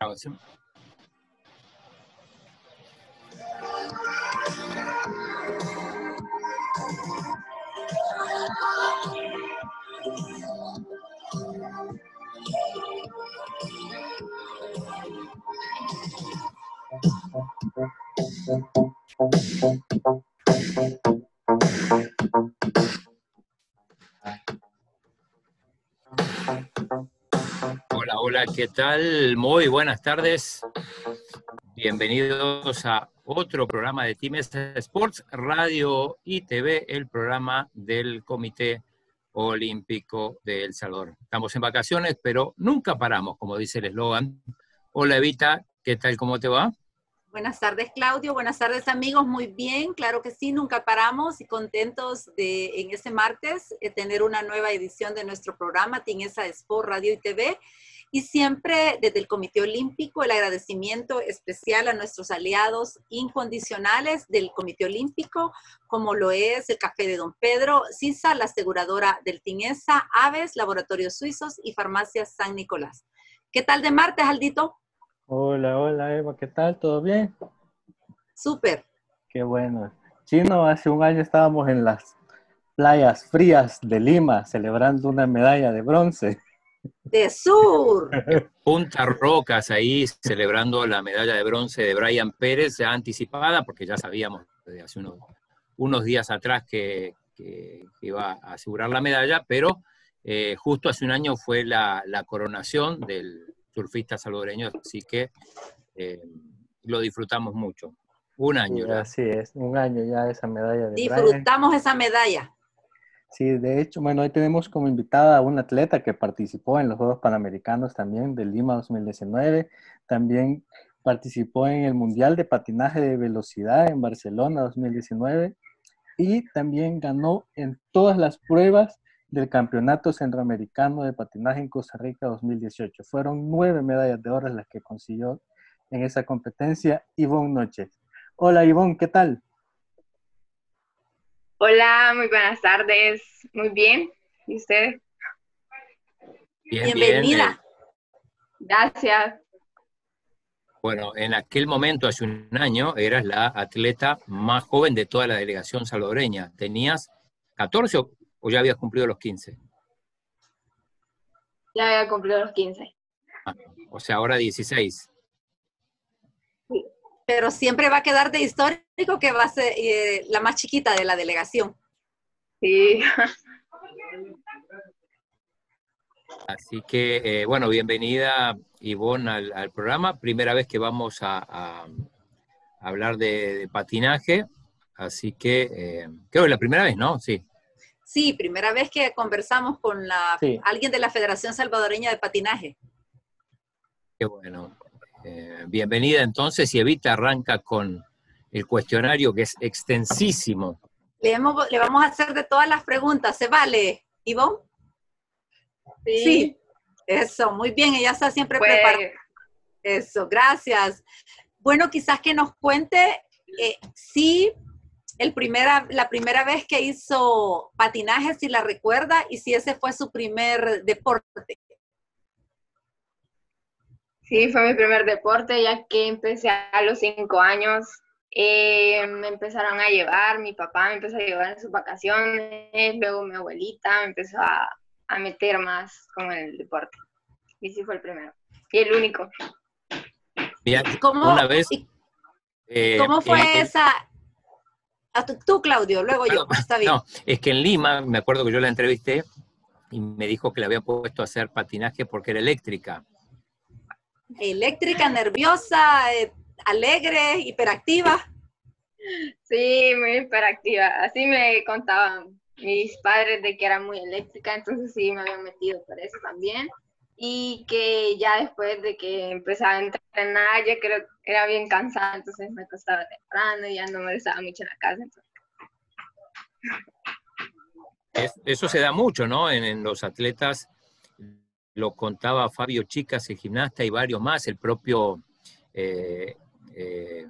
Allison. Hola, ¿qué tal? Muy buenas tardes. Bienvenidos a otro programa de Team Sports, Radio y TV, el programa del Comité Olímpico de El Salvador. Estamos en vacaciones, pero nunca paramos, como dice el eslogan. Hola Evita, ¿qué tal? ¿Cómo te va? Buenas tardes, Claudio. Buenas tardes, amigos. Muy bien, claro que sí, nunca paramos y contentos de en este martes eh, tener una nueva edición de nuestro programa Tinesa Sport Radio y TV. Y siempre desde el Comité Olímpico el agradecimiento especial a nuestros aliados incondicionales del Comité Olímpico, como lo es el Café de Don Pedro, CISA, la aseguradora del Tinesa, Aves, Laboratorios Suizos y Farmacias San Nicolás. ¿Qué tal de martes, Aldito? Hola, hola Eva, ¿qué tal? ¿Todo bien? Súper. Qué bueno. Chino, hace un año estábamos en las playas frías de Lima celebrando una medalla de bronce. De sur. Punta Rocas ahí celebrando la medalla de bronce de Brian Pérez, ya anticipada, porque ya sabíamos desde hace unos, días atrás que, iba a asegurar la medalla, pero eh, justo hace un año fue la coronación del, surfista salvadoreño, así que eh, lo disfrutamos mucho. Un año. Sí, así es, un año ya esa medalla. De Disfrutamos esa medalla. Sí, de hecho, bueno, hoy tenemos como invitada a una atleta que participó en los Juegos Panamericanos también de Lima 2019, también participó en el Mundial de Patinaje de Velocidad en Barcelona 2019 y también ganó en todas las pruebas del Campeonato Centroamericano de Patinaje en Costa Rica 2018. Fueron nueve medallas de oro las que consiguió en esa competencia Ivonne Noches. Hola Ivonne, ¿qué tal? Hola, muy buenas tardes. Muy bien. ¿Y usted? Bienvenida. Gracias. Bueno, en aquel momento, hace un año, eras la atleta más joven de toda la delegación salvadoreña. Tenías 14 o ¿O ya habías cumplido los 15? Ya había cumplido los 15. Ah, o sea, ahora 16. Pero siempre va a quedar de histórico que va a ser eh, la más chiquita de la delegación. Sí. Así que, eh, bueno, bienvenida Ivonne al, programa. Primera vez que vamos a, hablar de, patinaje. Así que, eh, creo que es la primera vez, ¿no? Sí. Sí, primera vez que conversamos con la, alguien de la Federación Salvadoreña de Patinaje. Qué bueno. Eh, bienvenida entonces y Evita arranca con el cuestionario que es extensísimo. Le, le vamos a hacer de todas las preguntas, ¿se vale, Ivonne? Sí. Eso, muy bien, ella está siempre pues preparada. Eso, gracias. Bueno, quizás que nos cuente eh, si el primera, la primera vez que hizo patinaje, si la recuerda, y si ese fue su primer deporte. Sí, fue mi primer deporte, ya que empecé a los cinco años. Eh, me empezaron a llevar, mi papá me empezó a llevar en sus vacaciones, luego mi abuelita me empezó a, meter más con el deporte. Y sí fue el primero. Y el único. ¿Cómo, una vez, eh, ¿cómo fue esa, Ah, tú, Claudio, luego yo, está bien. No, es que en Lima, me acuerdo que yo la entrevisté y me dijo que le había puesto a hacer patinaje porque era eléctrica. Eléctrica, nerviosa, eh, alegre, hiperactiva. Sí, muy hiperactiva. Así me contaban mis padres de que era muy eléctrica, entonces sí me habían metido por eso también y que ya después de que empezaba a entrenar, ya creo que era bien cansada, entonces me costaba temprano y ya no me gustaba mucho en la casa. eso se da mucho, ¿no? En, los atletas, lo contaba Fabio Chicas, el gimnasta, y varios más, el propio eh, eh,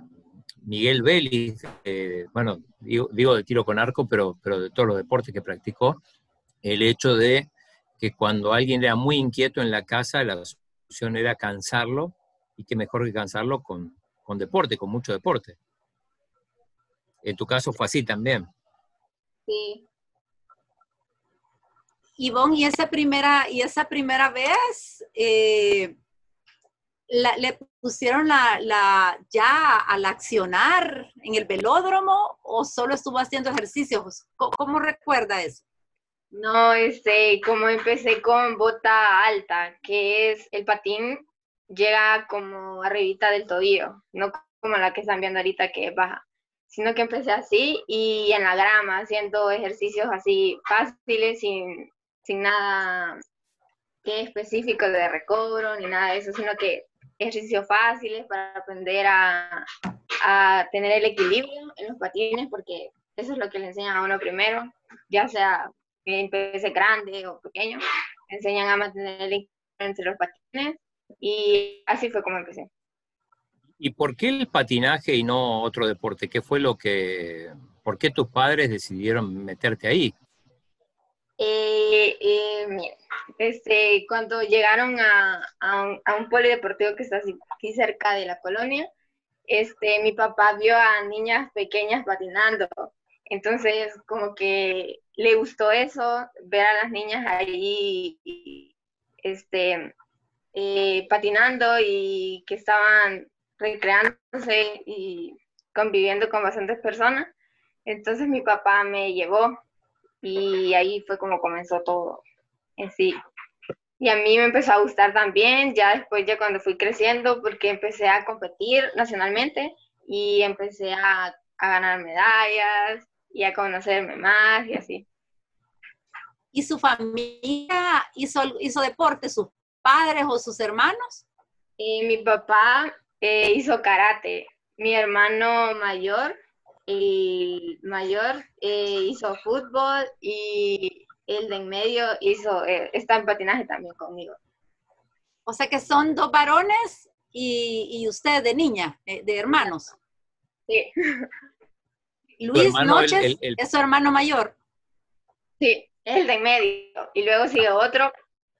Miguel Vélez, eh, bueno, digo, digo, de tiro con arco, pero, pero de todos los deportes que practicó, el hecho de que cuando alguien era muy inquieto en la casa, la solución era cansarlo y qué mejor que cansarlo con, con deporte, con mucho deporte. En tu caso fue así también. Sí. Ivonne, y esa primera, y esa primera vez, eh, ¿le pusieron la, la, ya al accionar en el velódromo o solo estuvo haciendo ejercicios? ¿Cómo, recuerda eso? No, este, como empecé con bota alta, que es el patín llega como arribita del tobillo, no como la que están viendo ahorita que es baja, sino que empecé así y en la grama, haciendo ejercicios así fáciles, sin, sin nada que específico de recobro ni nada de eso, sino que ejercicios fáciles para aprender a, a tener el equilibrio en los patines, porque eso es lo que le enseñan a uno primero, ya sea que empecé grande o pequeño, enseñan a mantener el equilibrio entre los patines y así fue como empecé. ¿Y por qué el patinaje y no otro deporte? ¿Qué fue lo que, por qué tus padres decidieron meterte ahí? Eh, eh, este, cuando llegaron a, a, un, polideportivo que está aquí cerca de la colonia, este, mi papá vio a niñas pequeñas patinando. Entonces, como que le gustó eso, ver a las niñas ahí, este, eh, patinando y que estaban recreándose y conviviendo con bastantes personas. Entonces mi papá me llevó y ahí fue como comenzó todo en sí. Y a mí me empezó a gustar también, ya después, ya cuando fui creciendo, porque empecé a competir nacionalmente y empecé a, a ganar medallas y a conocerme más y así. ¿Y su familia hizo, hizo deporte, sus padres o sus hermanos? Eh, mi papá eh, hizo karate. Mi hermano mayor, el mayor, eh, hizo fútbol y el de en medio hizo, eh, está en patinaje también conmigo. O sea que son dos varones y, y usted de niña, de hermanos. Sí. Luis Noches el, el, es su hermano mayor. Sí, es el de en medio. Y luego sigue otro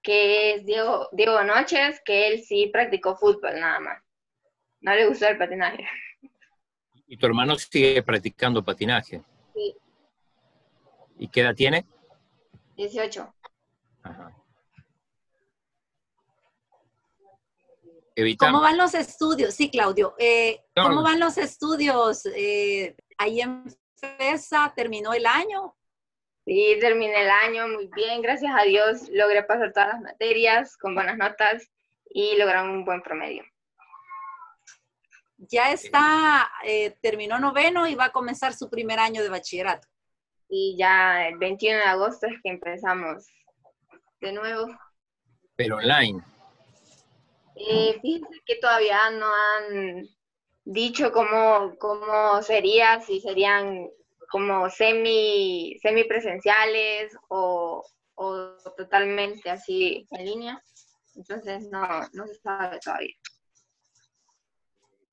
que es Diego, Diego Noches, que él sí practicó fútbol nada más. No le gustó el patinaje. ¿Y tu hermano sigue practicando patinaje? Sí. ¿Y qué edad tiene? 18. Ajá. Evita. ¿Cómo van los estudios? Sí, Claudio. Eh, ¿Cómo van los estudios? Eh, ahí en FESA terminó el año. Sí, terminé el año muy bien, gracias a Dios logré pasar todas las materias con buenas notas y lograr un buen promedio. Ya está, eh, terminó noveno y va a comenzar su primer año de bachillerato. Y ya el 21 de agosto es que empezamos de nuevo. Pero online. Eh, fíjense que todavía no han dicho cómo, cómo sería, si serían como semi, semipresenciales o, o totalmente así en línea. Entonces no, no se sabe todavía.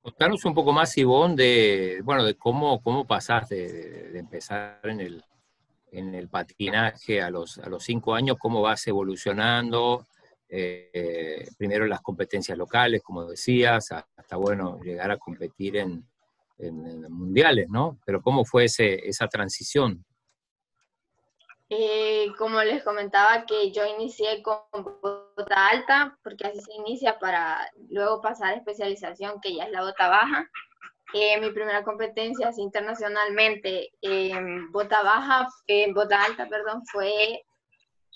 Contanos un poco más, Ivonne, de, bueno, de cómo, cómo de, de, empezar en el, en el patinaje a los, a los cinco años, cómo vas evolucionando, eh, primero las competencias locales, como decías, hasta, bueno, llegar a competir en, en, en mundiales, ¿no? Pero ¿cómo fue ese, esa transición? Eh, como les comentaba que yo inicié con bota alta, porque así se inicia para luego pasar a especialización, que ya es la bota baja. Eh, mi primera competencia así, internacionalmente en bota baja, en bota alta, perdón, fue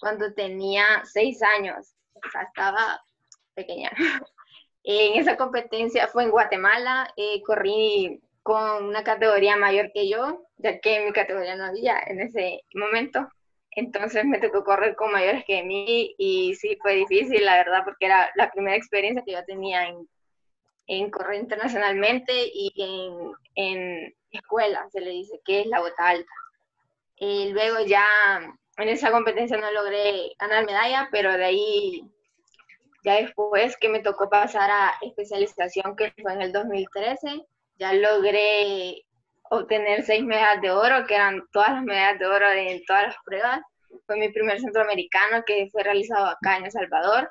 cuando tenía seis años, o sea, estaba pequeña. En esa competencia fue en Guatemala, eh, corrí con una categoría mayor que yo, ya que mi categoría no había en ese momento. Entonces me tocó correr con mayores que mí y sí fue difícil, la verdad, porque era la primera experiencia que yo tenía en, en correr internacionalmente y en, en, escuela, se le dice, que es la bota alta. Y luego ya en esa competencia no logré ganar medalla, pero de ahí, ya después que me tocó pasar a especialización, que fue en el 2013, ya logré obtener seis medallas de oro, que eran todas las medallas de oro en todas las pruebas. Fue mi primer centroamericano que fue realizado acá en El Salvador.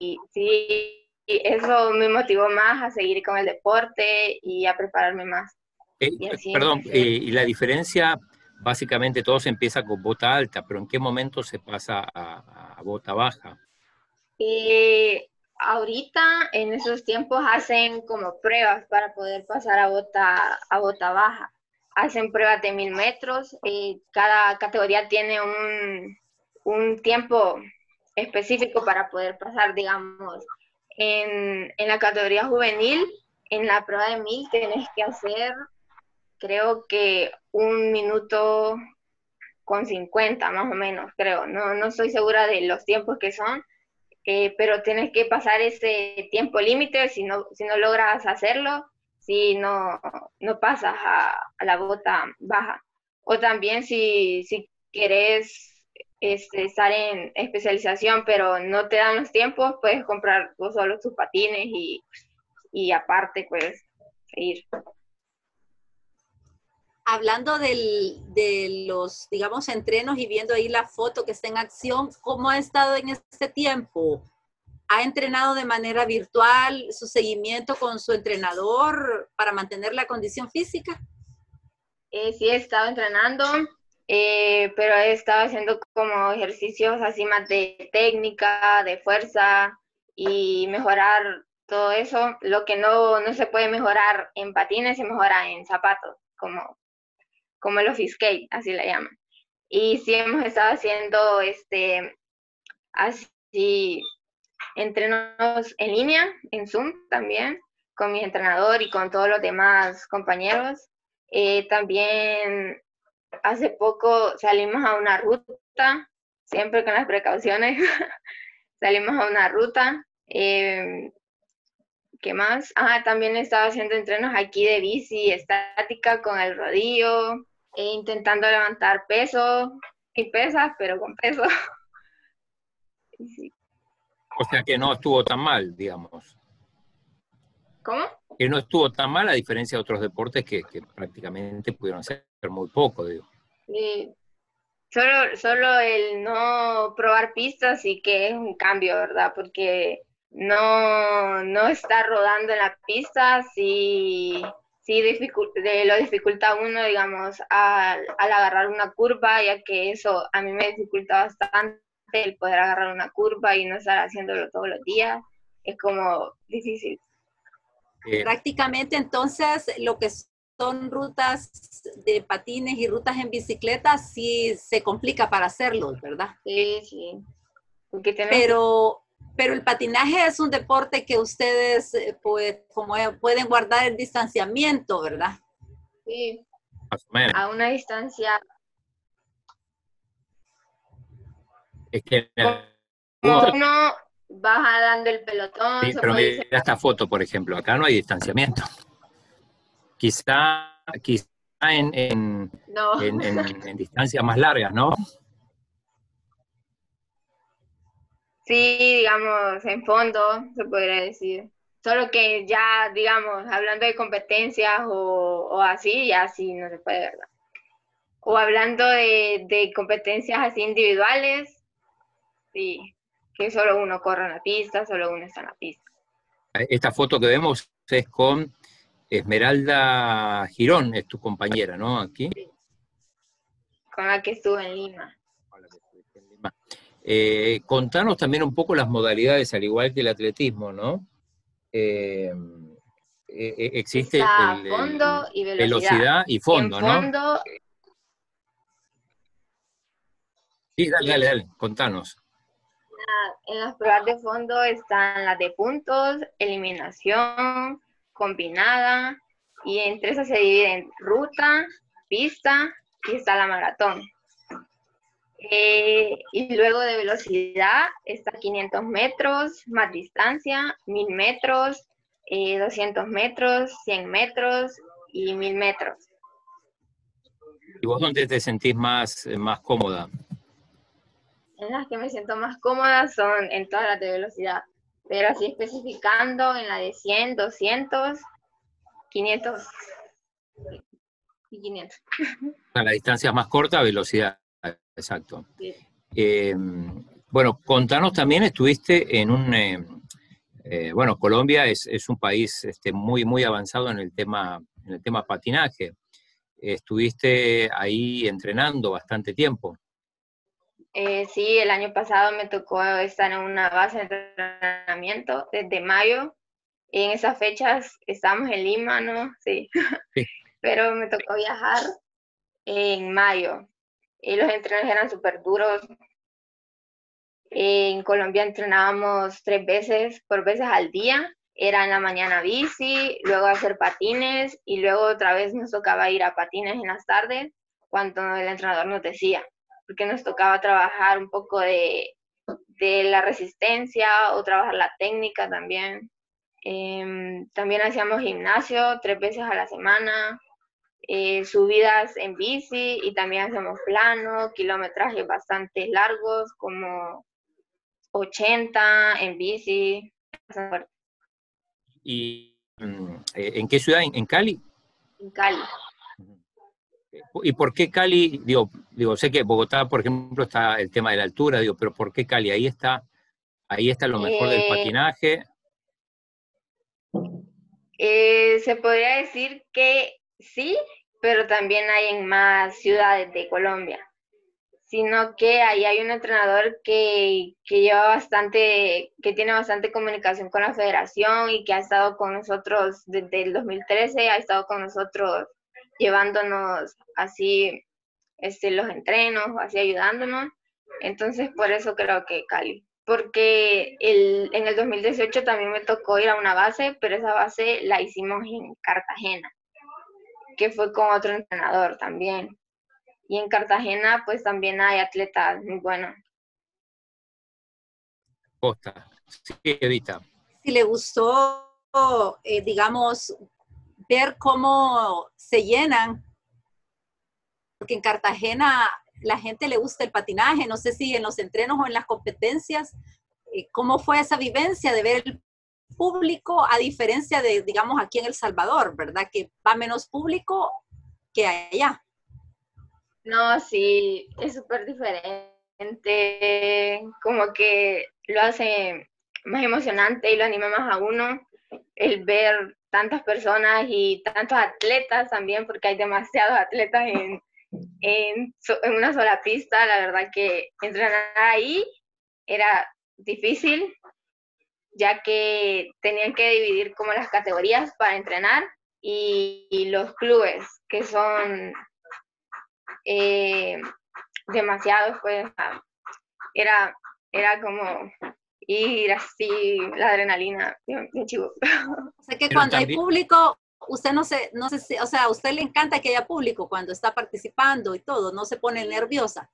Y sí, eso me motivó más a seguir con el deporte y a prepararme más. Eh, perdón, eh, y la diferencia, básicamente todo se empieza con bota alta, pero ¿en qué momento se pasa a, bota baja? Eh, ahorita, en esos tiempos, hacen como pruebas para poder pasar a bota, a bota baja. Hacen pruebas de mil metros, cada categoría tiene un, un tiempo específico para poder pasar, digamos, en, en, la categoría juvenil, en la prueba de mil tienes que hacer, creo que un minuto con 50 más o menos, creo. No, no estoy segura de los tiempos que son, eh, pero tienes que pasar ese tiempo límite, si no, si no logras hacerlo, si no, no pasas a, a la bota baja. O también si, si querés este, estar en especialización, pero no te dan los tiempos, puedes comprar vos solo tus patines y, y aparte puedes ir. Hablando de los, digamos, entrenos y viendo ahí la foto que está en acción, ¿cómo ha estado en este tiempo? ¿Ha entrenado de manera virtual su seguimiento con su entrenador para mantener la condición física? Eh, sí, he estado entrenando eh, pero he estado haciendo como ejercicios así más de técnica, de fuerza y mejorar todo eso. Lo que no, no se puede mejorar en patines se mejora en zapatos, como, como el office skate, así le llaman. Y sí hemos estado haciendo este así entrenos en línea, en Zoom también, con mi entrenador y con todos los demás compañeros. Eh, también hace poco salimos a una ruta, siempre con las precauciones, salimos a una ruta. Eh, ¿Qué más? Ah, también estaba haciendo entrenos aquí de bici estática con el rodillo, e intentando levantar peso y pesas, pero con peso. O sea que no estuvo tan mal, digamos. ¿Cómo? Que no estuvo tan mal a diferencia de otros deportes que, que prácticamente pudieron ser muy poco, digo. Sí. Solo, solo el no probar pistas y que es un cambio, ¿verdad? Porque no, no estar rodando en la pista sí, sí de, lo dificulta uno, digamos, al, al agarrar una curva, ya que eso a mí me dificulta bastante el poder agarrar una curva y no estar haciéndolo todos los días. Es como difícil. Eh, Prácticamente entonces lo que son rutas de patines y rutas en bicicleta, sí se complica para hacerlo, ¿verdad? Sí, sí. Pero, pero el patinaje es un deporte que ustedes pues, como pueden guardar el distanciamiento, ¿verdad? Sí. A una distancia. Es que uno baja dando el pelotón. Sí, pero mira esta foto, por ejemplo, acá no hay distanciamiento. Quizá, quizá en, en, en, distancias más largas, ¿no? Sí, digamos, en fondo, se podría decir. Solo que ya, digamos, hablando de competencias o, o así, ya sí no se puede, ¿verdad? O hablando de, de competencias así individuales, sí, que solo uno corre en la pista, solo uno está en la pista. Esta foto que vemos es con Esmeralda Girón es tu compañera, ¿no? Aquí. Con la que estuve en Lima. Eh, contanos también un poco las modalidades, al igual que el atletismo, ¿no? Eh, eh, existe el, fondo y velocidad. y fondo, ¿no? Sí, dale, dale, dale, contanos. En las pruebas de fondo están las de puntos, eliminación, combinada y entre esas se dividen ruta, pista y está la maratón. Eh, y luego de velocidad está 500 metros, más distancia, 1000 metros, 200 eh, metros, 100 metros y 1000 metros. ¿Y vos dónde te sentís más, eh, más cómoda? En las que me siento más cómoda son en todas las de velocidad pero así especificando en la de 100, 200, 500 y 500. A la distancia más corta, velocidad, exacto. Eh, bueno, contanos también, estuviste en un, eh, Eh, bueno, Colombia es, un país este, muy, muy avanzado en el tema, en el tema patinaje. Estuviste ahí entrenando bastante tiempo. Eh, sí, el año pasado me tocó estar en una base de entrenamiento desde mayo. En esas fechas estábamos en Lima, ¿no? Sí. Pero me tocó viajar en mayo. Y los entrenos eran súper duros. En Colombia entrenábamos tres veces por veces al día. Era en la mañana bici, luego hacer patines y luego otra vez nos tocaba ir a patines en las tardes cuando el entrenador nos decía porque nos tocaba trabajar un poco de, la resistencia o trabajar la técnica también. Em, también hacíamos gimnasio tres veces a la semana, eh, subidas en bici y también hacemos plano, kilometrajes bastante largos, como 80 en bici. ¿Y eh, en qué ciudad? ¿En Cali? En Cali. ¿Y por qué Cali? Digo, digo, sé que Bogotá, por ejemplo, está el tema de la altura, digo, pero ¿por qué Cali? Ahí está, ahí está lo mejor del eh, patinaje. Eh, se podría decir que sí, pero también hay en más ciudades de Colombia. Sino que ahí hay un entrenador que, que lleva bastante, que tiene bastante comunicación con la federación y que ha estado con nosotros desde el 2013, ha estado con nosotros llevándonos así este, los entrenos, así ayudándonos. Entonces, por eso creo que Cali. Porque el, en el 2018 también me tocó ir a una base, pero esa base la hicimos en Cartagena, que fue con otro entrenador también. Y en Cartagena, pues también hay atletas muy buenos. Costa, sí, Evita. Si le gustó, eh, digamos, ver cómo se llenan, porque en Cartagena la gente le gusta el patinaje, no sé si en los entrenos o en las competencias, eh, ¿cómo fue esa vivencia de ver el público a diferencia de, digamos, aquí en El Salvador, ¿verdad? Que va menos público que allá. No, sí, es súper diferente, como que lo hace más emocionante y lo anima más a uno el ver tantas personas y tantos atletas también, porque hay demasiados atletas en, en, una sola pista. La verdad que entrenar ahí era difícil, ya que tenían que dividir como las categorías para entrenar y, los clubes, que son eh, demasiados, pues era, era como ir así, la adrenalina, de chivo. O sea que cuando hay público, usted no se, no sé o sea, a usted le encanta que haya público cuando está participando y todo, no se pone nerviosa.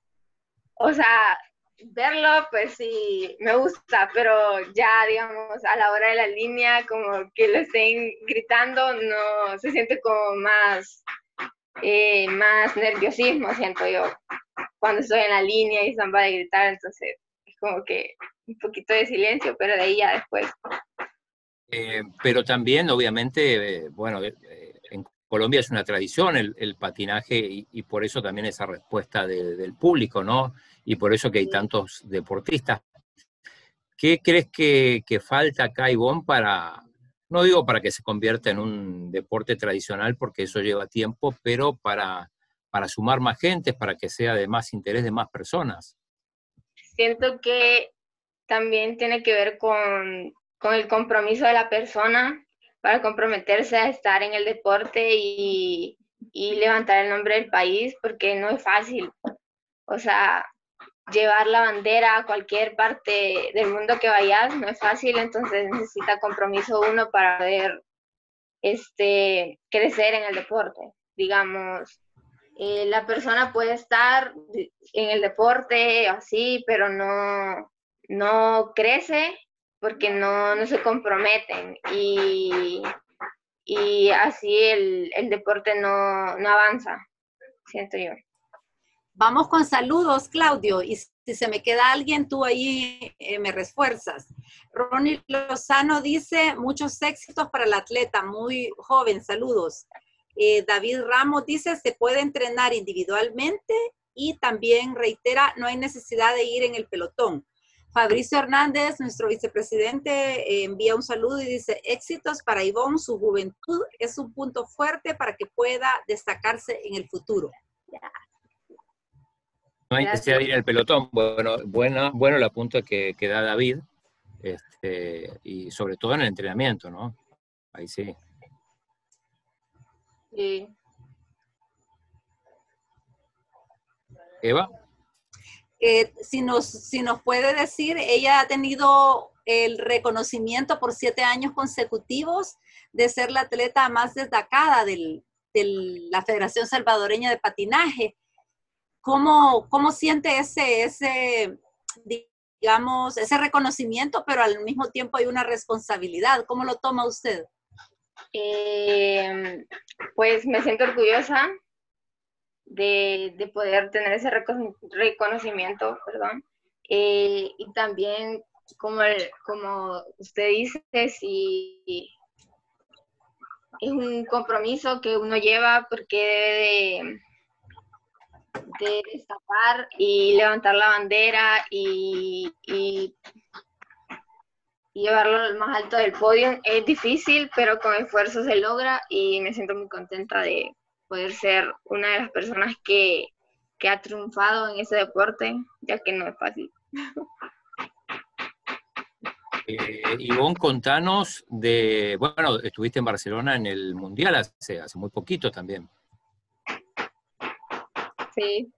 O sea, verlo, pues sí, me gusta, pero ya, digamos, a la hora de la línea, como que lo estén gritando, no, se siente como más, eh, más nerviosismo, siento yo, cuando estoy en la línea y están para gritar, entonces es como que un poquito de silencio, pero de ahí ya después. Eh, pero también, obviamente, eh, bueno, eh, en Colombia es una tradición el, patinaje y, por eso también esa respuesta del público, ¿no? Y por eso que hay tantos deportistas. ¿Qué crees que, falta acá, Ivonne, para, no digo para que se convierta en un deporte tradicional, porque eso lleva tiempo, pero para, para sumar más gente, para que sea de más interés de más personas? Siento que también tiene que ver con, el compromiso de la persona para comprometerse a estar en el deporte y, levantar el nombre del país, porque no es fácil. O sea, llevar la bandera a cualquier parte del mundo que vayas no es fácil, entonces necesita compromiso uno para poder este, crecer en el deporte. Digamos, eh, la persona puede estar en el deporte así, pero no, no crece porque no, se comprometen y, y así el, deporte no, avanza, siento yo. Vamos con saludos, Claudio, y si se me queda alguien, tú ahí eh, me refuerzas. Ronnie Lozano dice, muchos éxitos para el atleta, muy joven, saludos. Eh, David Ramos dice, se puede entrenar individualmente y también reitera, no hay necesidad de ir en el pelotón. Fabricio Hernández, nuestro vicepresidente, eh, envía un saludo y dice, éxitos para Ivonne, su juventud es un punto fuerte para que pueda destacarse en el futuro. No hay que ir el pelotón. Bueno, bueno, bueno el apunte que, que da David, este, y sobre todo en el entrenamiento, ¿no? Ahí sí. Sí. Eva. Eh, si, nos, si nos puede decir, ella ha tenido el reconocimiento por siete años consecutivos de ser la atleta más destacada de la Federación Salvadoreña de Patinaje. ¿Cómo, cómo siente ese, ese, digamos, ese reconocimiento, pero al mismo tiempo hay una responsabilidad? ¿Cómo lo toma usted? Eh, pues me siento orgullosa de, poder tener ese reconocimiento, perdón. Eh, y también, como, como usted dice, si es un compromiso que uno lleva porque debe de, destapar y levantar la bandera y, llevarlo al más alto del podio. Es difícil, pero con esfuerzo se logra y me siento muy contenta de, poder ser una de las personas que, ha triunfado en ese deporte, ya que no es fácil. Eh, Ivonne, contanos de, bueno, estuviste en Barcelona en el Mundial hace, hace muy poquito también. Sí,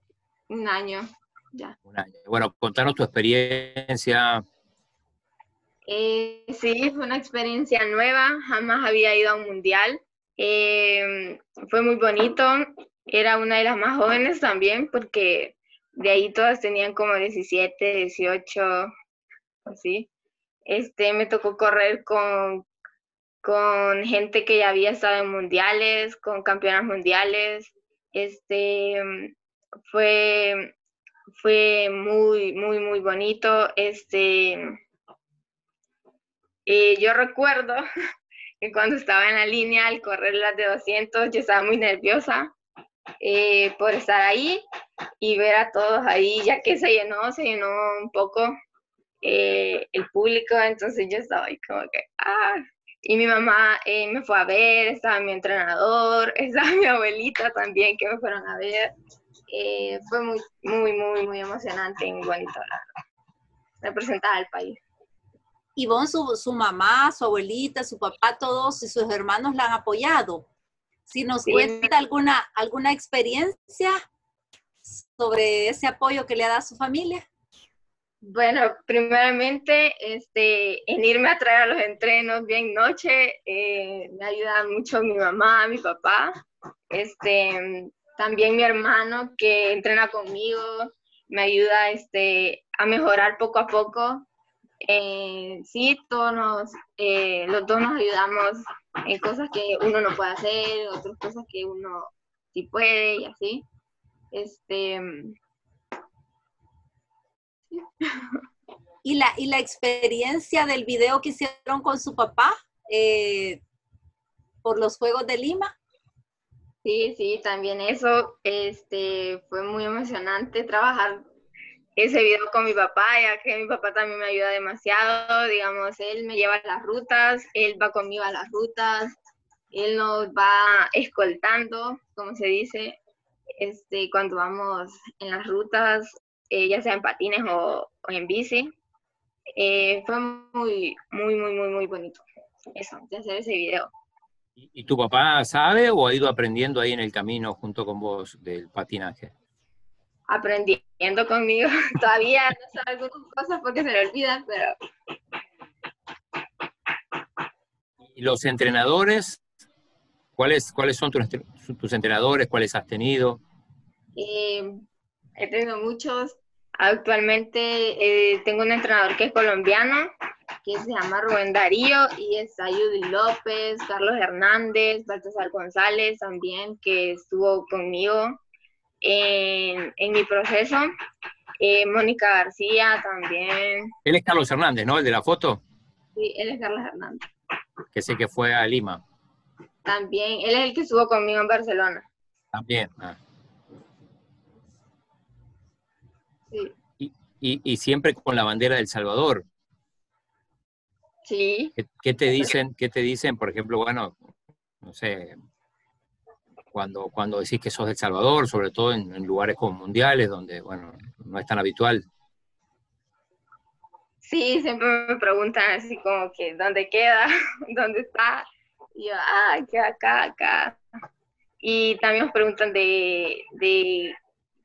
un año ya. Un año. Bueno, contanos tu experiencia. Eh, sí, fue una experiencia nueva, jamás había ido a un mundial. Eh, fue muy bonito, era una de las más jóvenes también, porque de ahí todas tenían como 17, 18, así. Este, me tocó correr con, con gente que ya había estado en mundiales, con campeonas mundiales. Este, fue, fue muy, muy, muy bonito. Este, eh, yo recuerdo que cuando estaba en la línea al correr las de 200 yo estaba muy nerviosa eh, por estar ahí y ver a todos ahí, ya que se llenó, se llenó un poco eh, el público, entonces yo estaba ahí como que, ah, y mi mamá me fue a ver, estaba mi entrenador, estaba mi abuelita también que me fueron a ver. Fue muy, muy, muy, muy emocionante y muy bonito representar al país. Ivonne, su, su mamá, su abuelita, su papá, todos y sus hermanos la han apoyado. Si nos cuenta alguna, alguna experiencia sobre ese apoyo que le ha dado a su familia. Bueno, primeramente, este, en irme a traer a los entrenos bien noche, eh, me ayuda mucho mi mamá, mi papá, este, también mi hermano que entrena conmigo, me ayuda este, a mejorar poco a poco eh, sí, todos nos, eh, los dos nos ayudamos en cosas que uno no puede hacer, otras cosas que uno sí puede y así. Este. ¿Y la, y la experiencia del video que hicieron con su papá eh, por los Juegos de Lima? Sí, sí, también eso este, fue muy emocionante trabajar ese video con mi papá, ya que mi papá también me ayuda demasiado, digamos, él me lleva a las rutas, él va conmigo a las rutas, él nos va escoltando, como se dice, este, cuando vamos en las rutas, eh, ya sea en patines o, en bici. Eh, fue muy, muy, muy, muy, muy bonito eso, de hacer ese video. ¿Y tu papá sabe o ha ido aprendiendo ahí en el camino junto con vos del patinaje? aprendiendo conmigo. Todavía no sabe algunas cosas porque se le olvidan, pero... ¿Y los entrenadores? ¿Cuáles, cuáles son tus, tus entrenadores? ¿Cuáles has tenido? Eh, he tenido muchos. Actualmente eh, tengo un entrenador que es colombiano, que se llama Rubén Darío, y es Ayudi López, Carlos Hernández, Baltasar González también, que estuvo conmigo en, mi proceso. Eh, Mónica García también. Él es Carlos Hernández, ¿no? El de la foto. Sí, él es Carlos Hernández. Que sé que fue a Lima. También, él es el que estuvo conmigo en Barcelona. También. Ah. Sí. y, siempre con la bandera del Salvador. Sí. ¿Qué, te dicen, ¿Qué te dicen, por ejemplo, bueno, no sé, cuando, cuando decís que sos de El Salvador, sobre todo en, lugares como mundiales, donde, bueno, no es tan habitual? Sí, siempre me preguntan así como que, ¿dónde queda? ¿Dónde está? Y yo, ah, queda acá, acá. Y también nos preguntan de, de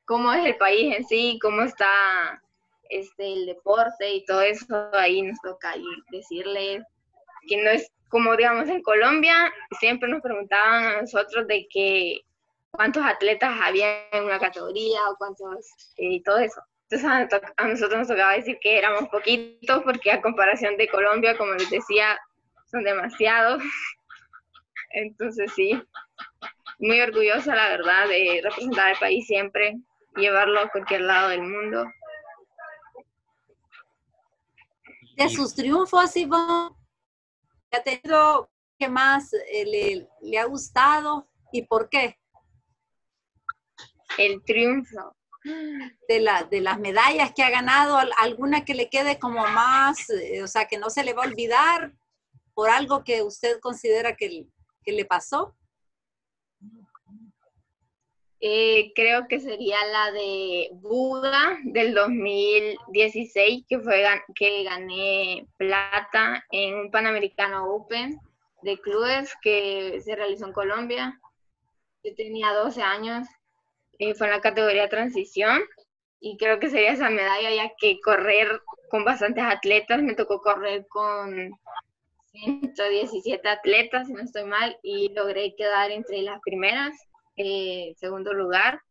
cómo es el país en sí, cómo está este, el deporte y todo eso, ahí nos toca decirles que no es como digamos en Colombia, siempre nos preguntaban a nosotros de que cuántos atletas había en una categoría o cuántos, eh, y todo eso. Entonces a, nosotros nos tocaba decir que éramos poquitos porque a comparación de Colombia, como les decía, son demasiados. Entonces sí, muy orgullosa la verdad de representar al país siempre, llevarlo a cualquier lado del mundo. De sus triunfos, Ivonne, ¿qué ha tenido, qué más eh, le, ha gustado y por qué? El triunfo. De, la, de las medallas que ha ganado, alguna que le quede como más, eh, o sea, que no se le va a olvidar por algo que usted considera que, que le pasó. Eh, creo que sería la de Buda del 2016, que fue que gané plata en un Panamericano Open de clubes que se realizó en Colombia. Yo tenía 12 años, y fue en la categoría transición y creo que sería esa medalla ya que correr con bastantes atletas, me tocó correr con 117 atletas, si no estoy mal, y logré quedar entre las primeras eh, segundo lugar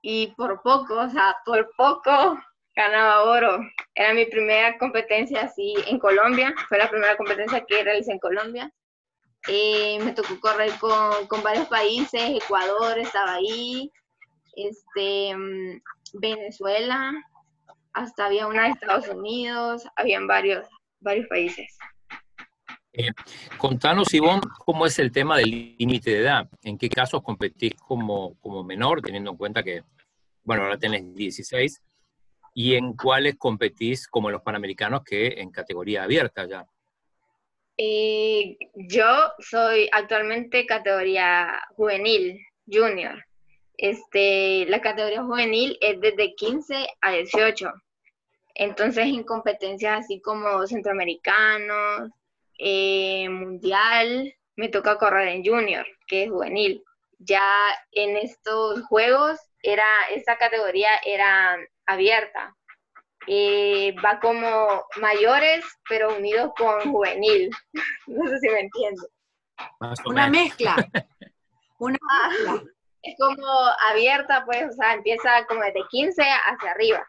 y por poco, o sea, por poco ganaba oro. Era mi primera competencia así en Colombia, fue la primera competencia que realicé en Colombia. Eh, me tocó correr con, con, varios países, Ecuador estaba ahí, este, mm, Venezuela, hasta había una de Estados Unidos, habían varios, varios países. Eh, contanos, Ivonne, cómo es el tema del límite de edad. ¿En qué casos competís como, como menor, teniendo en cuenta que, bueno, ahora tenés 16? ¿Y en cuáles competís como los panamericanos que en categoría abierta ya? Eh, yo soy actualmente categoría juvenil, junior. Este, la categoría juvenil es desde 15 a 18. Entonces, en competencias así como centroamericanos, eh, mundial, me toca correr en junior, que es juvenil. Ya en estos juegos, era, esta categoría era abierta. Eh, va como mayores, pero unidos con juvenil. no sé si me entiendo. Una mezcla. Una ah, Es como abierta, pues, o sea, empieza como desde 15 hacia arriba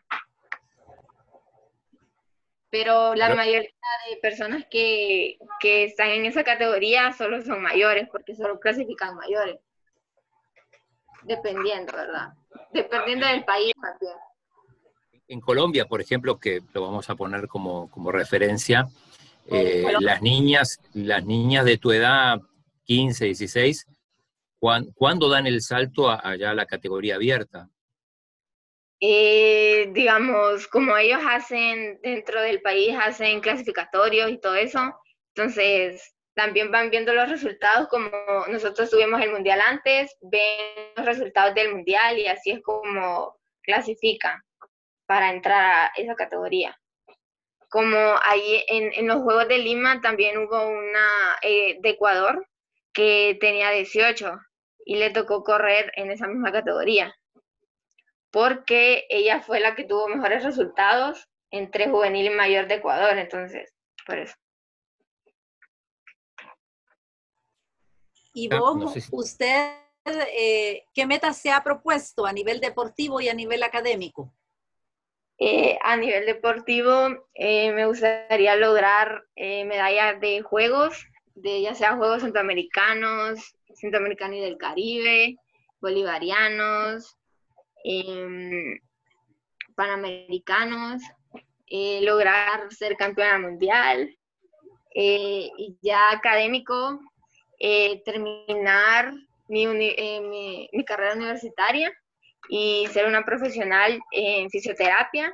pero la mayoría de personas que, están en esa categoría solo son mayores, porque solo clasifican mayores. Dependiendo, ¿verdad? Dependiendo del país también. En Colombia, por ejemplo, que lo vamos a poner como, referencia, eh, las niñas, las niñas de tu edad, 15, 16, ¿cuándo, dan el salto allá a la categoría abierta? Eh, digamos, como ellos hacen dentro del país, hacen clasificatorios y todo eso, entonces también van viendo los resultados, como nosotros tuvimos el mundial antes, ven los resultados del mundial y así es como clasifican para entrar a esa categoría. Como ahí en, en los Juegos de Lima también hubo una eh, de Ecuador que tenía 18 y le tocó correr en esa misma categoría porque ella fue la que tuvo mejores resultados entre juvenil y mayor de Ecuador, entonces, por eso. Y ah, vos, usted, eh, ¿qué metas se ha propuesto a nivel deportivo y a nivel académico? Eh, a nivel deportivo, eh, me gustaría lograr medallas de juegos, de ya sea juegos centroamericanos, centroamericanos y del Caribe, bolivarianos, Em, panamericanos, eh, lograr ser campeona mundial eh, ya académico, eh, terminar mi, mi, carrera universitaria y ser una profesional en fisioterapia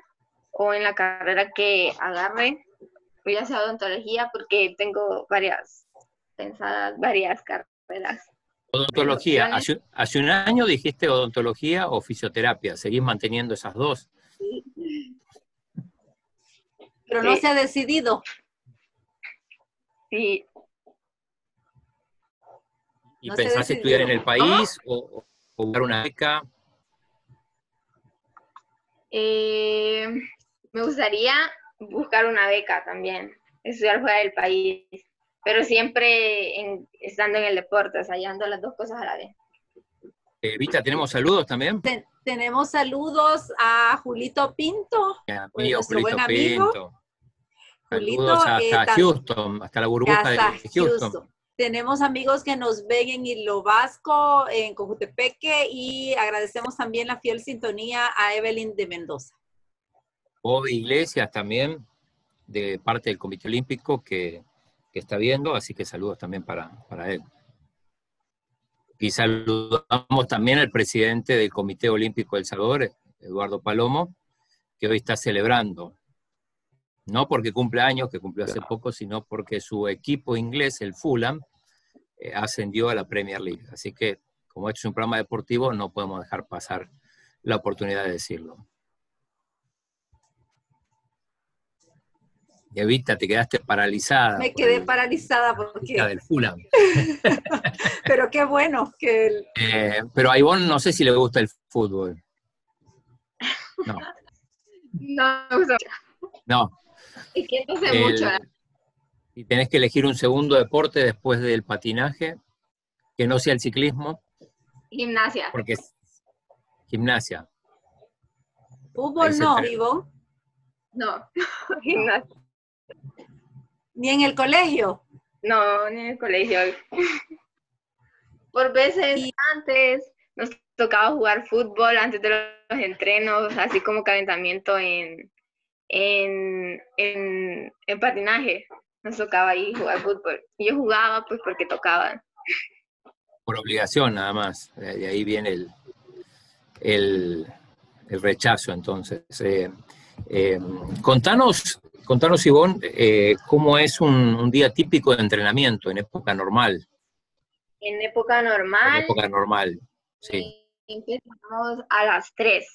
o en la carrera que agarre, voy a hacer odontología porque tengo varias pensadas, varias carreras. Odontología, hace, hace, un año dijiste odontología o fisioterapia, ¿seguís manteniendo esas dos? Sí. Pero no se ha decidido. Sí. ¿Y pensás estudiar en el país o, o, buscar una beca? Eh, me gustaría buscar una beca también, estudiar fuera del país, pero siempre estando en el deporte, o sea, llevando las dos cosas a la vez. Eh, Vita, ¿tenemos saludos también? tenemos saludos a Julito Pinto, amigo, nuestro buen amigo. Pinto. Saludos hasta eh, Houston, hasta la burbuja de Houston. Tenemos amigos que nos ven en Hilo Vasco, en Cojutepeque, y agradecemos también la fiel sintonía a Evelyn de Mendoza. O Iglesias también, de parte del Comité Olímpico, que, está viendo, así que saludos también para, para él. Y saludamos también al presidente del Comité Olímpico del Salvador, Eduardo Palomo, que hoy está celebrando no porque cumple años, que cumplió hace poco, sino porque su equipo inglés, el Fulham, eh, ascendió a la Premier League. Así que, como hecho es un programa deportivo, no podemos dejar pasar la oportunidad de decirlo. Evita, te quedaste paralizada. Me quedé paralizada porque... del Fulham. pero qué bueno que... Eh, pero a Ivonne no sé si le gusta el fútbol. No. No, no. Es que entonces mucho. Y tenés que elegir un segundo deporte después del patinaje, que no sea el ciclismo. Gimnasia. Porque es gimnasia. ¿Fútbol no, vivo? No, gimnasia. ¿Ni en el colegio? No, ni en el colegio. Por veces antes nos tocaba jugar fútbol antes de los entrenos, así como calentamiento en, en, en, patinaje. Nos tocaba ahí jugar fútbol. Y yo jugaba pues porque tocaba. Por obligación nada más. De ahí viene el, el, el rechazo entonces. Eh, eh, contanos, contanos Ivonne, eh, cómo es un, un, día típico de entrenamiento en época normal. En época normal. En época normal, sí. Empezamos a las 3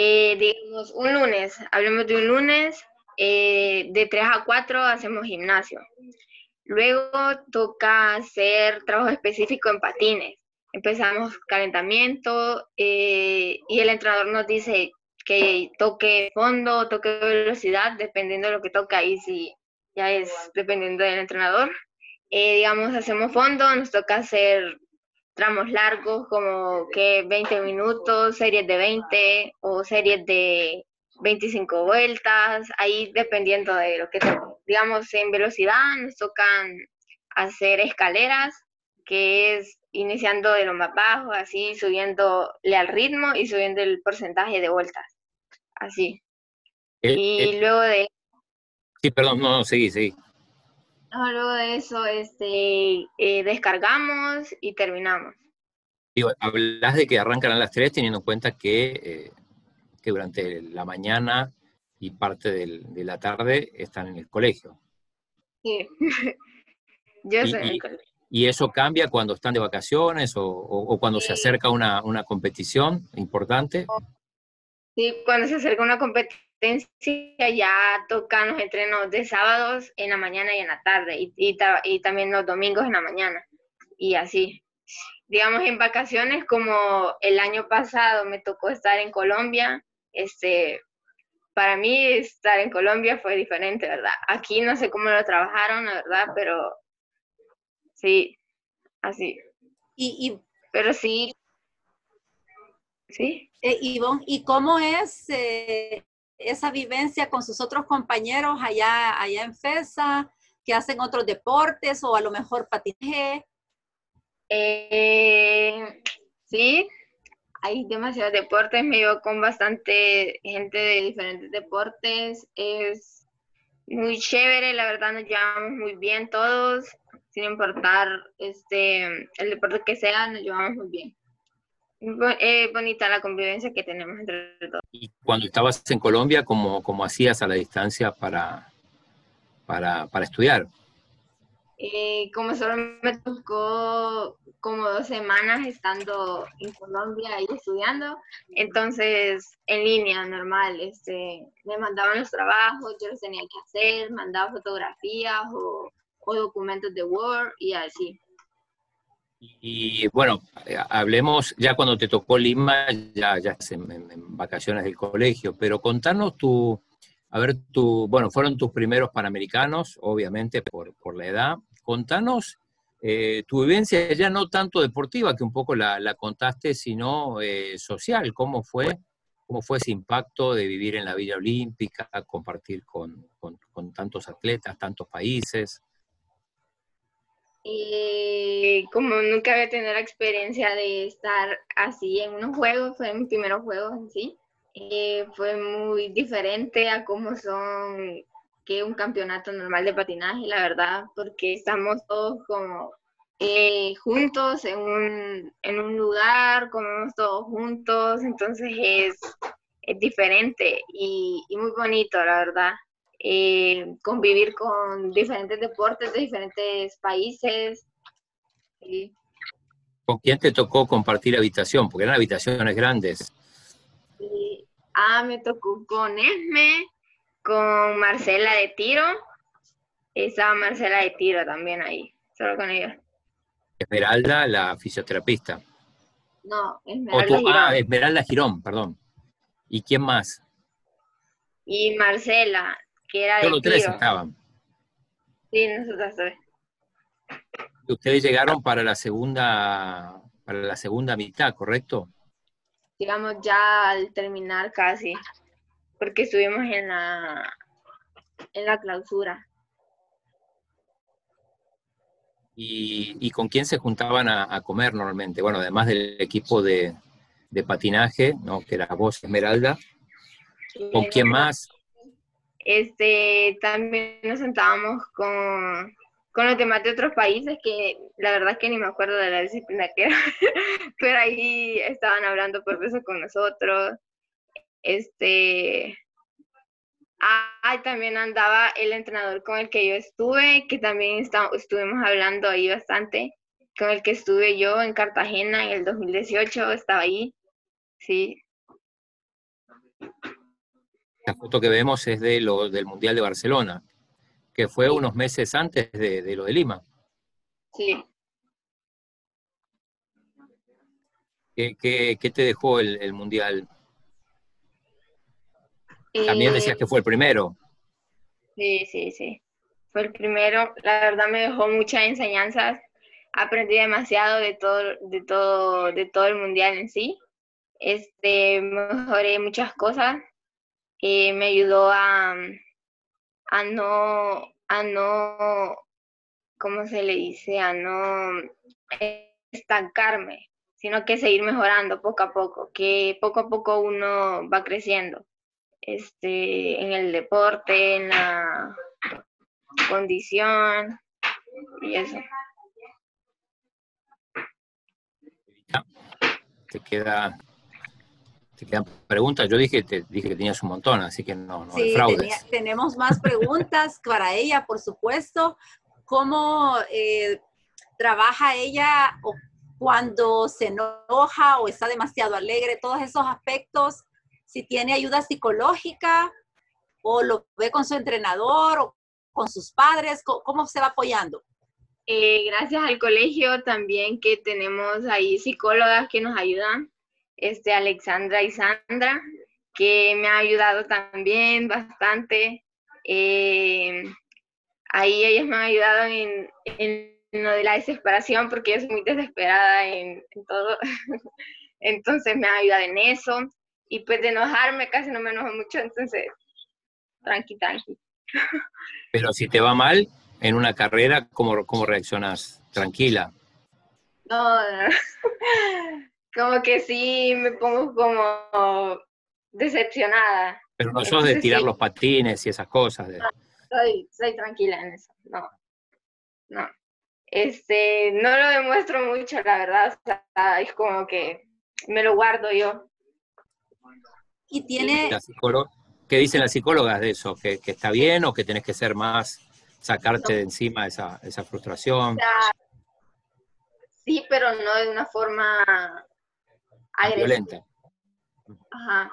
eh, digamos, un lunes, hablemos de un lunes, eh, de 3 a 4 hacemos gimnasio. Luego toca hacer trabajo específico en patines. Empezamos calentamiento eh, y el entrenador nos dice que toque fondo, toque velocidad, dependiendo de lo que toca y si ya es dependiendo del entrenador. digamos, hacemos fondo, nos toca hacer tramos largos como que 20 minutos, series de 20 o series de 25 vueltas, ahí dependiendo de lo que digamos en velocidad nos tocan hacer escaleras, que es iniciando de lo más bajo, así subiéndole al ritmo y subiendo el porcentaje de vueltas, así. Eh, y eh. luego de... Sí, perdón, no, no, seguí, seguí luego de eso este, eh, descargamos y terminamos. Digo, hablas de que arrancan a las 3 teniendo en cuenta que, que durante la mañana y parte de la tarde están en el colegio. Sí, yo y, en el colegio. ¿Y eso cambia cuando están de vacaciones o, cuando se acerca una, una competición importante? Sí, cuando se acerca una competición ya tocan los entrenos de sábados en la mañana y en la tarde y, y, también los domingos en la mañana y así. Digamos en vacaciones como el año pasado me tocó estar en Colombia, este, para mí estar en Colombia fue diferente, ¿verdad? Aquí no sé cómo lo trabajaron, la verdad, pero sí, así. Y, y pero sí. Sí. Eh, Ivonne, ¿y cómo es eh, esa vivencia con sus otros compañeros allá, allá en FESA, que hacen otros deportes o a lo mejor patinaje? Eh, sí, hay demasiados deportes, me llevo con bastante gente de diferentes deportes, es muy chévere, la verdad nos llevamos muy bien todos, sin importar este el deporte que sea, nos llevamos muy bien. Es bonita la convivencia que tenemos entre todos. Y cuando estabas en Colombia, ¿cómo, cómo hacías a la distancia para, para, para estudiar? Eh, como solo me tocó como dos semanas estando en Colombia y estudiando, entonces en línea normal, este, me mandaban los trabajos, yo los tenía que hacer, mandaba fotografías o, o documentos de Word y así. Y, bueno, eh, hablemos ya cuando te tocó Lima, ya, ya en, en, vacaciones del colegio, pero contanos tu, a ver, tu, bueno, fueron tus primeros panamericanos, obviamente por, por la edad. Contanos eh, tu vivencia ya no tanto deportiva, que un poco la, la contaste, sino eh, social. ¿Cómo fue, ¿Cómo fue ese impacto de vivir en la Villa Olímpica, compartir con, con, con tantos atletas, tantos países? Y como nunca había tenido la experiencia de estar así en unos juegos, fue mis primeros juegos en sí, eh, fue muy diferente a cómo son que un campeonato normal de patinaje, la verdad, porque estamos todos como eh, juntos en un, en un lugar, comemos todos juntos, entonces es, es diferente y muy bonito, la verdad eh, convivir con diferentes deportes de diferentes países. ¿Con quién te tocó compartir habitación? Porque eran habitaciones grandes. ah, me tocó con Esme, con Marcela de Tiro. Estaba Marcela de Tiro también ahí, solo con ella. Esmeralda, la fisioterapista. No, Esmeralda Girón. Ah, Esmeralda Girón, perdón. ¿Y quién más? Y Marcela, que era Solo tres estaban. Sí, nosotros tres. Ustedes llegaron para la segunda, para la segunda mitad, ¿correcto? Llegamos ya al terminar casi, porque estuvimos en la, en la clausura. ¿Y, y con quién se juntaban a, a, comer normalmente? Bueno, además del equipo de, de patinaje, ¿no? que era vos, Esmeralda. ¿Con quién más? Este, también nos sentábamos con, con los demás de otros países, que la verdad es que ni me acuerdo de la disciplina que era, pero ahí estaban hablando por eso con nosotros. Este, ah, también andaba el entrenador con el que yo estuve, que también está, estuvimos hablando ahí bastante, con el que estuve yo en Cartagena en el 2018, estaba ahí, sí. La foto que vemos es de lo, del Mundial de Barcelona, que fue unos meses antes de, de lo de Lima. Sí. ¿Qué, qué, qué te dejó el, el Mundial? También decías Eh, que fue el primero. Sí, sí, sí. Fue el primero. La verdad me dejó muchas enseñanzas. Aprendí demasiado de todo, de todo, de todo el mundial en sí. Este, mejoré muchas cosas. Me ayudó a, a no, a no, ¿cómo se le dice? A no estancarme, sino que seguir mejorando poco a poco, que poco a poco uno va creciendo este, en el deporte, en la condición y eso. Te queda, te quedan preguntas. Yo dije, te dije que tenías un montón, así que no, no Sí, tenía- tenemos más preguntas para ella, por supuesto. ¿Cómo eh, trabaja ella o cuando se enoja o está demasiado alegre? Todos esos aspectos, si tiene ayuda psicológica o lo ve con su entrenador o con sus padres, ¿cómo, cómo se va apoyando? Eh, gracias al colegio también que tenemos ahí psicólogas que nos ayudan, este, Alexandra y Sandra, que me ha ayudado también bastante. Eh, ahí ellas me han ayudado en, en lo de la desesperación, porque yo soy muy desesperada en, en todo. entonces me han ayudado en eso. Y pues de enojarme, casi no me enojo mucho, entonces, tranqui, tranqui. Pero si te va mal en una carrera, ¿cómo, cómo reaccionas? Tranquila. No, no. como que sí me pongo como decepcionada. Pero no sos de tirar sí. los patines y esas cosas. de- Soy, soy tranquila en eso. No, no. Este, no lo demuestro mucho, la verdad. O sea, es como que me lo guardo yo. Y tiene... ¿Qué dicen las psicólogas de eso? ¿Que, está bien o que tenés que ser más, sacarte de encima esa, esa frustración? sí, pero no de una forma. Violenta. Ajá.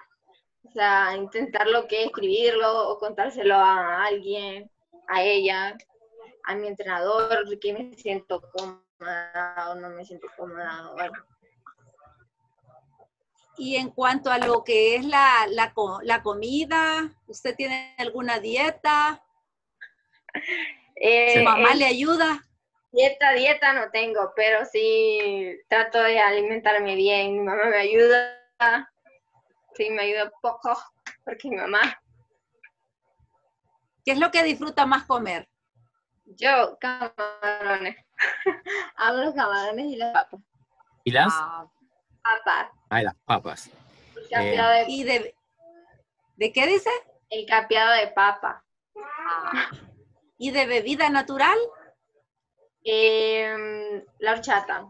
O sea, intentar lo que escribirlo o contárselo a alguien, a ella, a mi entrenador, de que me siento cómoda o no me siento cómoda. Bueno, y en cuanto a lo que es la, la, comida, ¿usted tiene alguna dieta? Eh, ¿Su mamá le ayuda? Dieta, dieta no tengo, pero sí trato de alimentarme bien. Mi mamá me ayuda. Sí, me ayuda poco, porque mi mamá. ¿Qué es lo que disfruta más comer? Yo, camarones. Hago los camarones y las papas. ¿Y las? Ah, papas. Ah, las papas. Eh, ¿Y de, de qué dice? El capeado de papa. Ah. ¿Y de bebida natural? Em, la horchata.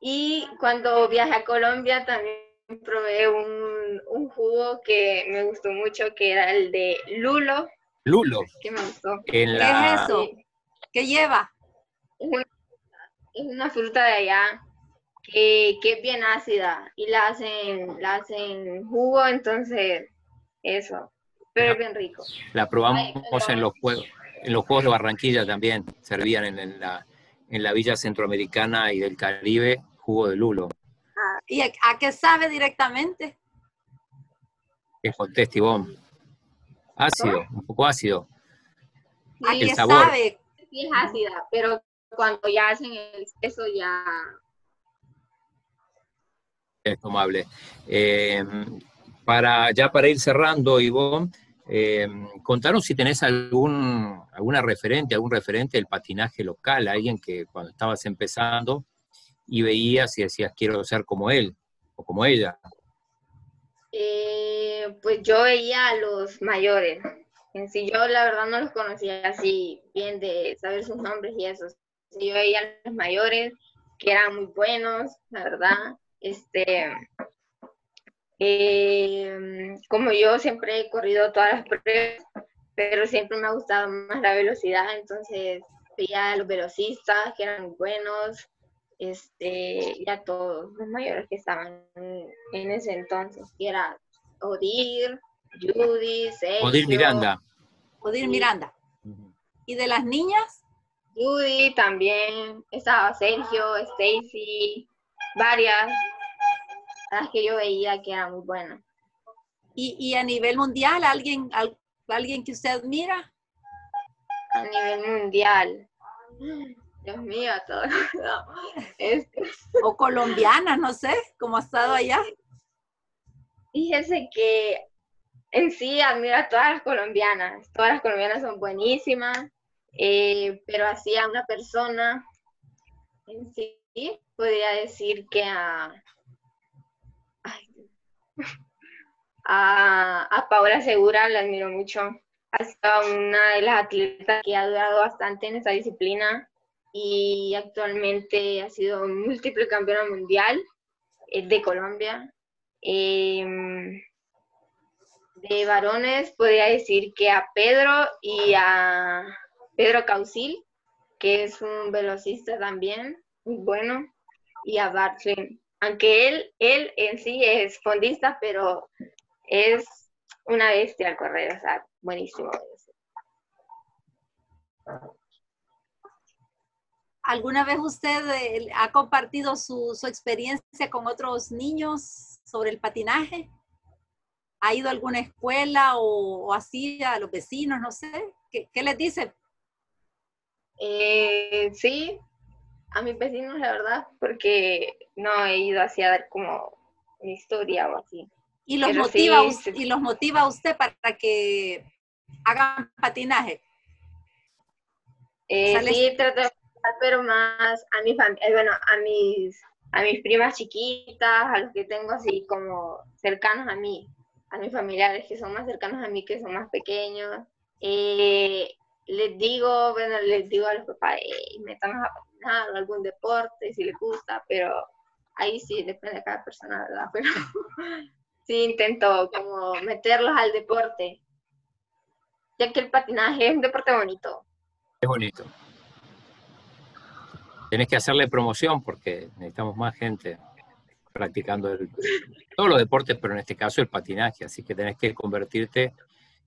Y cuando viajé a Colombia también probé un, un, jugo que me gustó mucho, que era el de lulo. Lulo. Que me gustó. ¿Qué es eso? ¿Qué lleva? es una fruta de allá que, es bien ácida y la hacen, la hacen jugo, entonces eso, pero es bien rico. La probamos en los juegos, en los juegos de Barranquilla también, servían en, la, en la villa centroamericana y del Caribe jugo de lulo. Ah, ¿Y a, qué sabe directamente? Es con testibón. Ácido, un poco ácido. ¿A qué sabe? Sí es ácida, pero cuando ya hacen el queso ya es tomable. Eh, para, ya para ir cerrando, Ivonne, eh, contanos si tenés algún, alguna referente, algún referente del patinaje local, alguien que cuando estabas empezando y veías y decías quiero ser como él o como ella. Eh, pues yo veía a los mayores. En sí, yo la verdad no los conocía así bien de saber sus nombres y eso. Yo veía a los mayores que eran muy buenos, la verdad. Este, eh, como yo siempre he corrido todas las pruebas, pero siempre me ha gustado más la velocidad, entonces veía a los velocistas que eran buenos, este, y a todos los mayores que estaban en ese entonces, que era Odir, Judy, Sergio. Odir Miranda. Odir Miranda. ¿Y de las niñas? Judy también, estaba Sergio, Stacy, varias, las que yo veía que eran muy buenas. ¿Y, a nivel mundial, alguien, alguien que usted admira? A nivel mundial. Dios mío, todo. Este. O colombiana, no sé, cómo ha estado allá. Fíjese que en sí admiro a todas las colombianas. Todas las colombianas son buenísimas, eh, pero así a una persona en sí podría decir que a, a, Paula Segura la admiro mucho. Ha sido una de las atletas que ha durado bastante en esa disciplina y actualmente ha sido múltiple campeona mundial eh, de Colombia. Em, de varones podría decir que a Pedro y a Pedro Causil, que es un velocista también, muy bueno y a Bartley. Aunque él, él en sí es fondista, pero es una bestia al correr, o sea, buenísimo. ¿Alguna vez usted eh, ha compartido su, experiencia con otros niños sobre el patinaje? ¿Ha ido a alguna escuela o, así a los vecinos, no sé? ¿Qué, qué les dice? Eh, sí, a mis vecinos, la verdad, porque no he ido así a dar como una historia o así. ¿Y los, motiva, usted, ¿Y los motiva a usted para que hagan patinaje? Eh, sí, trato de pero más a mi familia, eh, bueno, a mis, a mis primas chiquitas, a los que tengo así como cercanos a mí, a mis familiares que son más cercanos a mí, que son más pequeños. Eh, les digo, bueno, les digo a los papás, hey, a patinar o algún deporte si les gusta, pero ahí sí depende de cada persona, ¿verdad? Pero sí intento como meterlos al deporte, ya que el patinaje es un deporte bonito. Es bonito. Tienes que hacerle promoción porque necesitamos más gente practicando todos los deportes, pero en este caso el patinaje, así que tenés que convertirte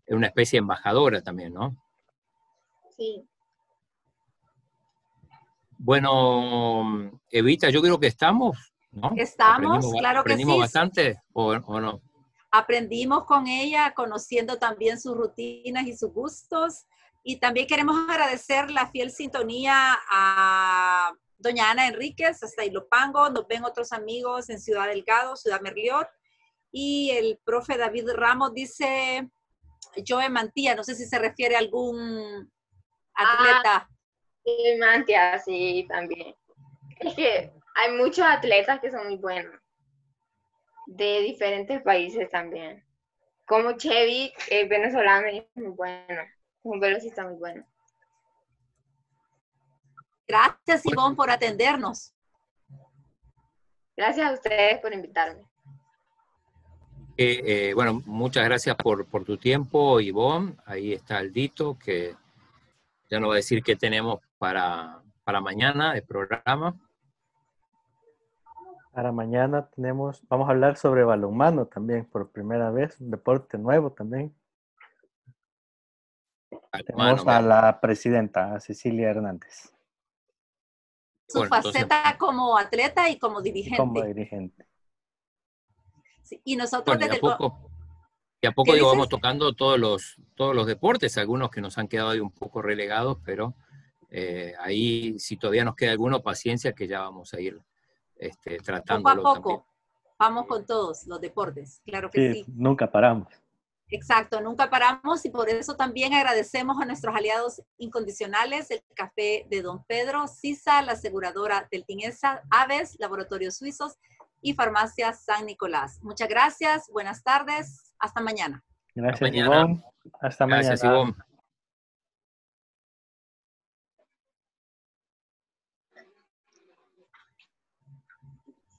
en una especie de embajadora también, ¿no? Sí. Bueno, Evita, yo creo que estamos, ¿no? Estamos, claro que sí. ¿Aprendimos bastante o, no? Aprendimos con ella, conociendo también sus rutinas y sus gustos. Y también queremos agradecer la fiel sintonía a doña Ana Enríquez, hasta Ilopango. Nos ven otros amigos en Ciudad Delgado, Ciudad Merliot. Y el profe David Ramos dice, Joe Mantilla, no sé si se refiere a algún atleta. Sí, Mantia, sí, también. Es que hay muchos atletas que son muy buenos, de diferentes países también. Como Chevy, el venezolano, es muy bueno, es un velocista muy bueno. Gracias, Ivonne, por atendernos. Gracias a ustedes por invitarme. Eh, eh, bueno, muchas gracias por, por tu tiempo, Ivonne. Ahí está Aldito, que ya nos va a decir qué tenemos para, para mañana el programa. Para mañana tenemos, vamos a hablar sobre balonmano también, por primera vez, un deporte nuevo también. tenemos a la presidenta, Cecilia Hernández. Su faceta como atleta y como dirigente. Como dirigente. y nosotros desde poco, y a poco vamos tocando todos los, todos los deportes, algunos que nos han quedado ahí un poco relegados, pero eh, ahí si todavía nos queda alguno, paciencia que ya vamos a ir este, tratándolo Poco a poco, vamos con todos los deportes, claro que sí, Nunca paramos. Exacto, nunca paramos y por eso también agradecemos a nuestros aliados incondicionales, el Café de Don Pedro, CISA, la aseguradora del Tinesa, Aves, Laboratorios Suizos y Farmacia San Nicolás. Muchas gracias, buenas tardes, hasta mañana. Gracias, Hasta mañana. Gracias, Ivonne.